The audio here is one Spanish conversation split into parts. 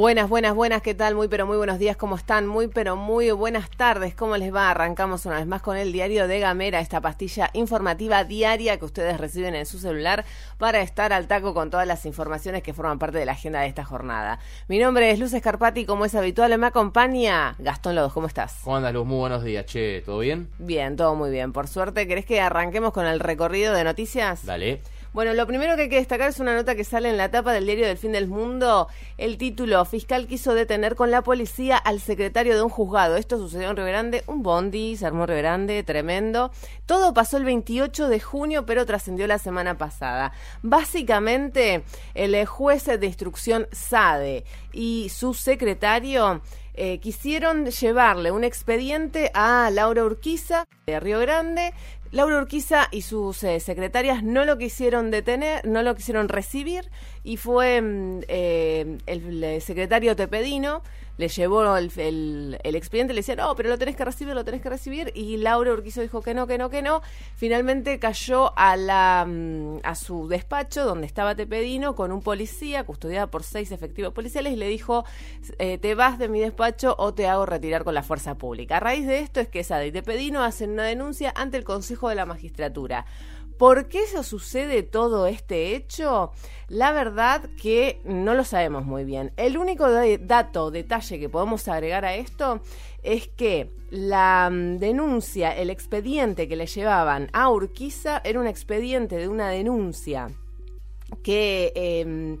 Buenas, buenas, buenas, ¿qué tal? Muy, pero muy buenos días, ¿cómo están? Muy, pero muy buenas tardes, ¿cómo les va? Arrancamos una vez más con el diario de Gamera, esta pastilla informativa diaria que ustedes reciben en su celular para estar al taco con todas las informaciones que forman parte de la agenda de esta jornada. Mi nombre es Luz Escarpati, como es habitual, me acompaña Gastón Lodos, ¿cómo estás? ¿Cómo andas, Luz? Muy buenos días, che, ¿todo bien? Bien, todo muy bien, por suerte. ¿Querés que arranquemos con el recorrido de noticias? Dale. Bueno, lo primero que hay que destacar es una nota que sale en la tapa del diario del fin del mundo. El título, fiscal quiso detener con la policía al secretario de un juzgado. Esto sucedió en Río Grande, un bondi, se armó Río Grande, tremendo. Todo pasó el 28 de junio, pero trascendió la semana pasada. Básicamente, el juez de instrucción SADE y su secretario eh, quisieron llevarle un expediente a Laura Urquiza de Río Grande. Laura Urquiza y sus eh, secretarias no lo quisieron detener, no lo quisieron recibir y fue mm, eh, el, secretario Tepedino le llevó el, el, expediente, le decía, no, pero lo tenés que recibir, lo tenés que recibir, y Laura Urquizo dijo que no, que no, que no. Finalmente cayó a, la, mm, a su despacho donde estaba Tepedino con un policía, custodiada por seis efectivos policiales, y le dijo, eh, te vas de mi despacho o te hago retirar con la fuerza pública. A raíz de esto es que Sada y Tepedino hacen una denuncia ante el Consejo de la Magistratura. ¿Por qué eso sucede todo este hecho? La verdad que no lo sabemos muy bien. El único dato, detalle que podemos agregar a esto es que la mm, denuncia, el expediente que le llevaban a Urquiza era un expediente de una denuncia que, em,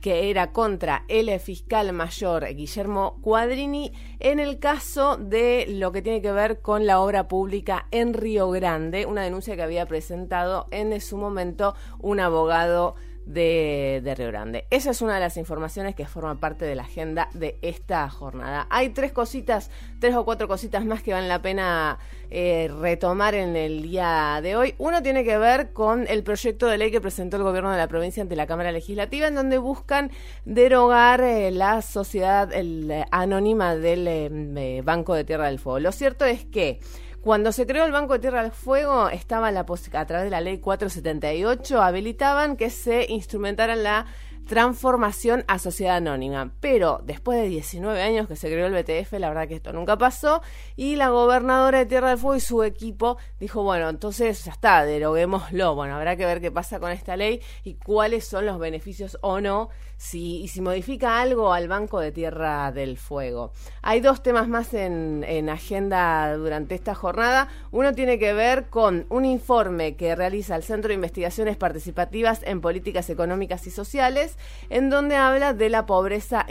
que era contra el fiscal mayor Guillermo Cuadrini en el caso de lo que tiene que ver con la obra pública en Río Grande, una denuncia que había presentado en su momento un abogado de, de, Río Grande. Esa es una de las informaciones que forman parte de la agenda de esta jornada. Hay tres cositas, tres o cuatro cositas más que valen la pena eh, retomar en el día de hoy. Uno tiene que ver con el proyecto de ley que presentó el gobierno de la provincia ante la Cámara Legislativa, en donde buscan derogar eh, la sociedad eh, anónima del Banco de Tierra del Fuego. Lo cierto es que cuando se creó el Banco de Tierra del Fuego, estaba la a través de la ley 478, habilitaban que se instrumentara la transformación a sociedad anónima. Pero después de 19 años que se creó el BTF, la verdad que esto nunca pasó. Y la gobernadora de Tierra del Fuego y su equipo dijo, bueno, entonces ya está, deroguémoslo. Bueno, habrá que ver qué pasa con esta ley y cuáles son los beneficios o no si, y si modifica algo al Banco de Tierra del Fuego. Hay dos temas más en, en agenda durante esta jornada. Uno tiene que ver con un informe que realiza el Centro de Investigaciones Participativas en Políticas Económicas y Sociales, en donde habla de la pobreza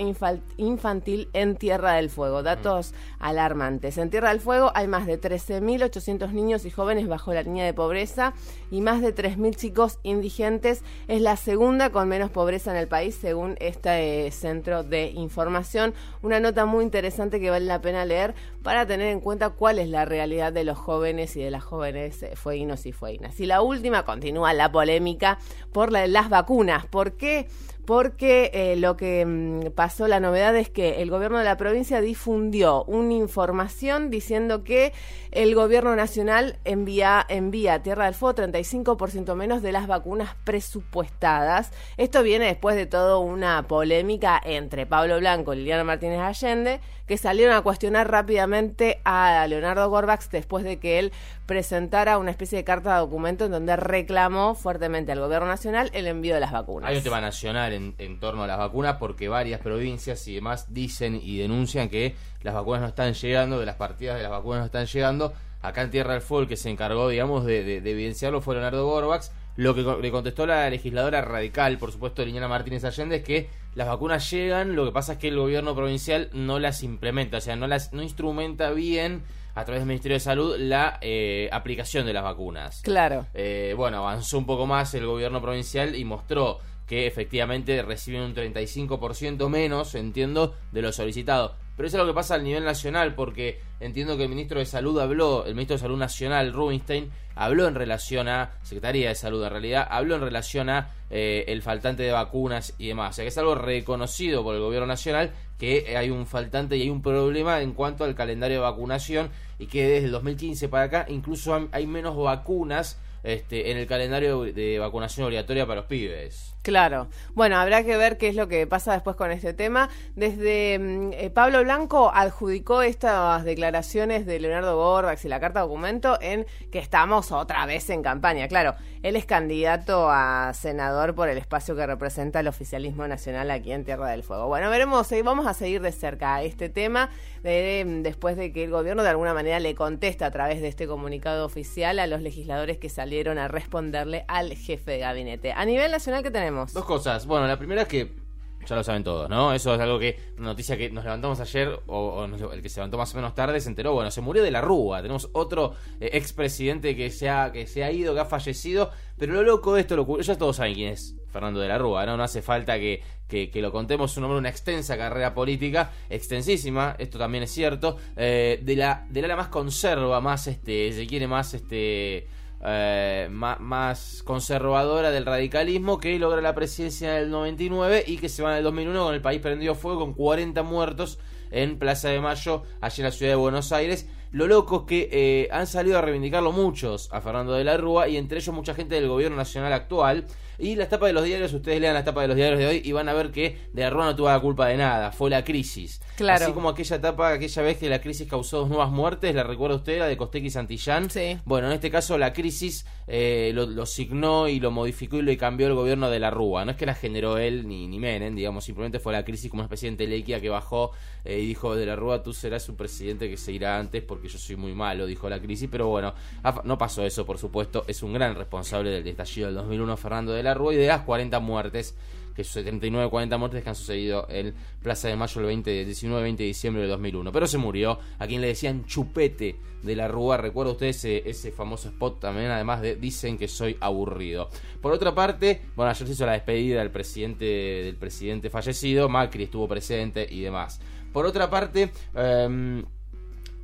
infantil en Tierra del Fuego. Datos alarmantes. En Tierra del Fuego hay más de 13.800 niños y jóvenes bajo la línea de pobreza y más de 3.000 chicos indigentes. Es la segunda con menos pobreza en el país, según según este eh, centro de información. Una nota muy interesante que vale la pena leer para tener en cuenta cuál es la realidad de los jóvenes y de las jóvenes eh, fueguinos y fueguinas. Y la última continúa la polémica por las vacunas. ¿Por qué? Porque eh, lo que mm, pasó, la novedad es que el gobierno de la provincia difundió una información diciendo que el gobierno nacional envía, envía a Tierra del Fuego 35% menos de las vacunas presupuestadas. Esto viene después de toda una polémica entre Pablo Blanco y Liliana Martínez Allende, que salieron a cuestionar rápidamente a Leonardo Gorbax después de que él presentara una especie de carta de documento en donde reclamó fuertemente al gobierno nacional el envío de las vacunas. Hay un tema nacional en, torno a las vacunas porque varias provincias y demás dicen y denuncian que las vacunas no están llegando, que las partidas de las vacunas no están llegando. Acá en Tierra del Fuego el que se encargó, digamos, de, evidenciarlo fue Leonardo Gorbax. Lo que le contestó la legisladora radical, por supuesto, Liliana Martínez Allende, es que las vacunas llegan, lo que pasa es que el gobierno provincial no las implementa, o sea, no las no instrumenta bien a través del Ministerio de Salud la eh, aplicación de las vacunas. Claro. Eh, bueno, avanzó un poco más el gobierno provincial y mostró que efectivamente reciben un 35% menos, entiendo, de lo solicitado. Pero eso es lo que pasa al nivel nacional, porque entiendo que el ministro de Salud habló, el ministro de Salud Nacional, Rubinstein, habló en relación a, Secretaría de Salud en realidad, habló en relación a eh, el faltante de vacunas y demás. O sea que es algo reconocido por el gobierno nacional que hay un faltante y hay un problema en cuanto al calendario de vacunación y que desde el 2015 para acá incluso hay menos vacunas este, en el calendario de vacunación obligatoria para los pibes. Claro. Bueno, habrá que ver qué es lo que pasa después con este tema. Desde mm, eh, Pablo Blanco adjudicó estas declaraciones de Leonardo Borbax y la carta documento en que estamos otra vez en campaña. Claro, él es candidato a senador por el espacio que representa el oficialismo nacional aquí en Tierra del Fuego. Bueno, veremos, eh, vamos a seguir de cerca este tema mm, después de que el gobierno de alguna manera le contesta a través de este comunicado oficial a los legisladores que salieron a responderle al jefe de gabinete. A nivel nacional, ¿qué tenemos? Dos cosas. Bueno, la primera es que ya lo saben todos, ¿no? Eso es algo que, noticia que nos levantamos ayer, o, el que se levantó más o menos tarde, se enteró, bueno, se murió de la Rúa. Tenemos otro eh, expresidente que se, ha, que se ha ido, que ha fallecido. Pero lo loco de esto, lo, ya todos saben quién es Fernando de la Rúa, ¿no? No hace falta que, que, lo contemos, un hombre, una extensa carrera política, extensísima, esto también es cierto, eh, de la de la más conserva, más, este, se quiere más, este eh, más, conservadora del radicalismo que logra la presidencia en el 99 y que se va en el 2001 con el país prendido fuego con 40 muertos en Plaza de Mayo, allí en la ciudad de Buenos Aires. Lo loco es que eh, han salido a reivindicarlo muchos a Fernando de la Rúa y entre ellos mucha gente del gobierno nacional actual. Y la tapa de los diarios, ustedes lean la tapa de los diarios de hoy y van a ver que de la Rúa no tuvo la culpa de nada, fue la crisis. Claro. Así como aquella etapa, aquella vez que la crisis causó dos nuevas muertes, ¿la recuerda usted, la de Costequi y Santillán? Sí. Bueno, en este caso la crisis eh, lo, lo, signó y lo modificó y lo cambió el gobierno de la Rúa. No es que la generó él ni, ni Menem, digamos, simplemente fue la crisis como una especie de entelequia que bajó eh, y dijo de la Rúa, tú serás un presidente que se irá antes porque yo soy muy malo, dijo la crisis, pero bueno, no pasó eso, por supuesto, es un gran responsable del estallido del 2001, Fernando de la Rúa, y de las 40 muertes que 79 40 muertes que han sucedido en Plaza de Mayo el 20, 19 20 de diciembre de 2001. Pero se murió a quien le decían chupete de la Rúa. Recuerda usted ese, ese famoso spot también, además de dicen que soy aburrido. Por otra parte, bueno, ayer se hizo la despedida del presidente, del presidente fallecido, Macri estuvo presente y demás. Por otra parte, em,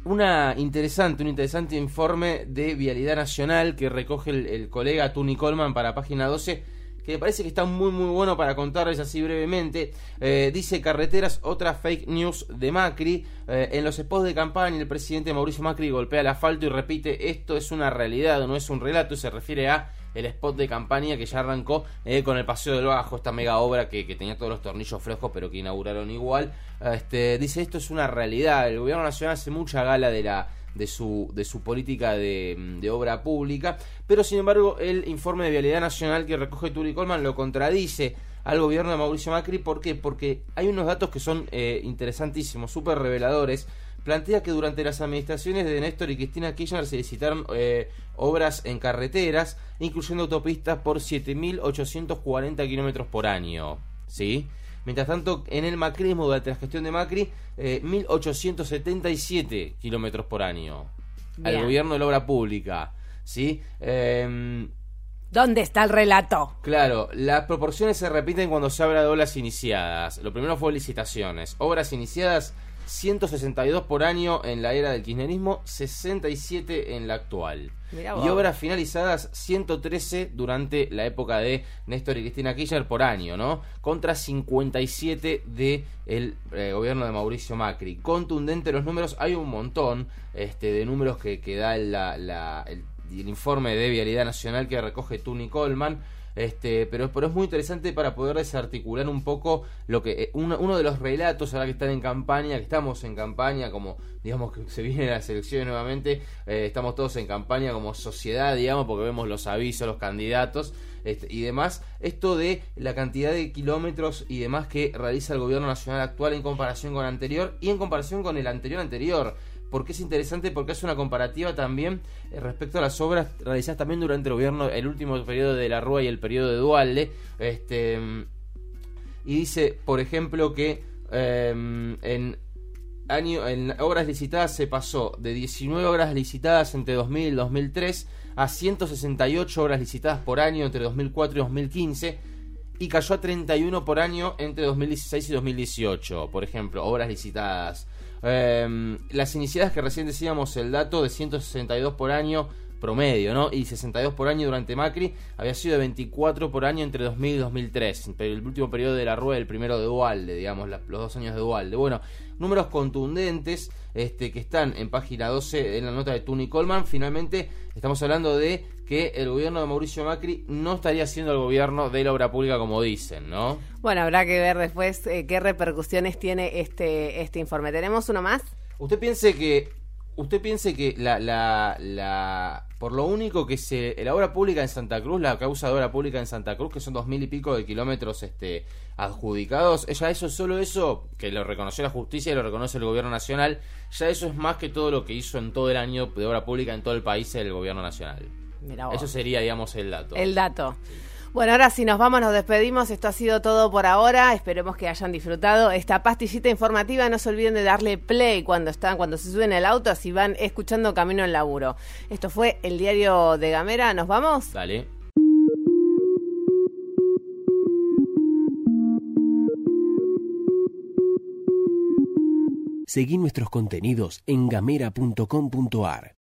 una interesante, un interesante informe de Vialidad Nacional que recoge el, colega Tuni Colman para página 12 que me parece que está muy muy bueno para contarles así brevemente. Eh, dice carreteras, otra fake news de Macri. Eh, en los spots de campaña el presidente Mauricio Macri golpea el asfalto y repite esto es una realidad, no es un relato, se refiere a el spot de campaña que ya arrancó eh, con el Paseo del Bajo, esta mega obra que, tenía todos los tornillos flojos pero que inauguraron igual. Este, dice esto es una realidad, el gobierno nacional hace mucha gala de la de su, de su política de, de, obra pública, pero sin embargo el informe de Vialidad Nacional que recoge Turi Colman lo contradice al gobierno de Mauricio Macri. ¿Por qué? Porque hay unos datos que son eh, interesantísimos, súper reveladores. Plantea que durante las administraciones de Néstor y Cristina Kirchner se licitaron eh, obras en carreteras, incluyendo autopistas por 7.840 kilómetros por año. ¿Sí? Mientras tanto, en el macrismo durante la gestión de Macri, eh, 1.877 kilómetros por año. Al gobierno de la obra pública. ¿Sí? Eh, ¿Dónde está el relato? Claro, las proporciones se repiten cuando se habla de obras iniciadas. Lo primero fue licitaciones. Obras iniciadas 162 por año en la era del kirchnerismo, 67 en la actual. Y obras finalizadas 113 durante la época de Néstor y Cristina Kirchner por año, ¿no? Contra 57 de el eh, gobierno de Mauricio Macri. Contundente los números, hay un montón este, de números que, que da el, el informe de Vialidad Nacional que recoge Tuni Coleman este, pero, pero es muy interesante para poder desarticular un poco lo que eh, uno, uno, de los relatos ahora que están en campaña, que estamos en campaña, como digamos que se viene las elecciones nuevamente, eh, estamos todos en campaña como sociedad, digamos, porque vemos los avisos, los candidatos este, y demás. Esto de la cantidad de kilómetros y demás que realiza el gobierno nacional actual en comparación con el anterior y en comparación con el anterior anterior porque es interesante porque es una comparativa también eh, respecto a las obras realizadas también durante el gobierno, el último periodo de la Rúa y el periodo de Dualde. Este, y dice, por ejemplo, que em, en año, en obras licitadas se pasó de 19 obras licitadas entre 2000 y 2003 a 168 obras licitadas por año entre 2004 y 2015 y cayó a 31 por año entre 2016 y 2018, por ejemplo, obras licitadas. Eh, las iniciadas que recién decíamos, el dato de 162 por año promedio, ¿no? Y 62 por año durante Macri, había sido de 24 por año entre 2000 y 2003, pero el último periodo de la Rúa, el primero de Dualde, digamos, los dos años de Dualde. Bueno, números contundentes este, que están en página 12 en la nota de Tuni Coleman. Finalmente, estamos hablando de que el gobierno de Mauricio Macri no estaría siendo el gobierno de la obra pública como dicen, ¿no? Bueno, habrá que ver después eh, qué repercusiones tiene este, este informe. ¿Tenemos uno más? Usted piense que usted piense que la, la, la por lo único que se la obra pública en Santa Cruz, la causa de obra pública en Santa Cruz, que son dos mil y pico de kilómetros este adjudicados, ya eso, solo eso, que lo reconoció la justicia y lo reconoce el gobierno nacional, ya eso es más que todo lo que hizo en todo el año de obra pública en todo el país el gobierno nacional. Eso sería, digamos, el dato. El dato. Bueno, ahora si nos vamos, nos despedimos. Esto ha sido todo por ahora. Esperemos que hayan disfrutado esta pastillita informativa. No se olviden de darle play cuando están, cuando se suben al auto, así van escuchando camino al laburo. Esto fue el diario de Gamera. ¿Nos vamos? Dale. Seguí nuestros contenidos en gamera.com.ar.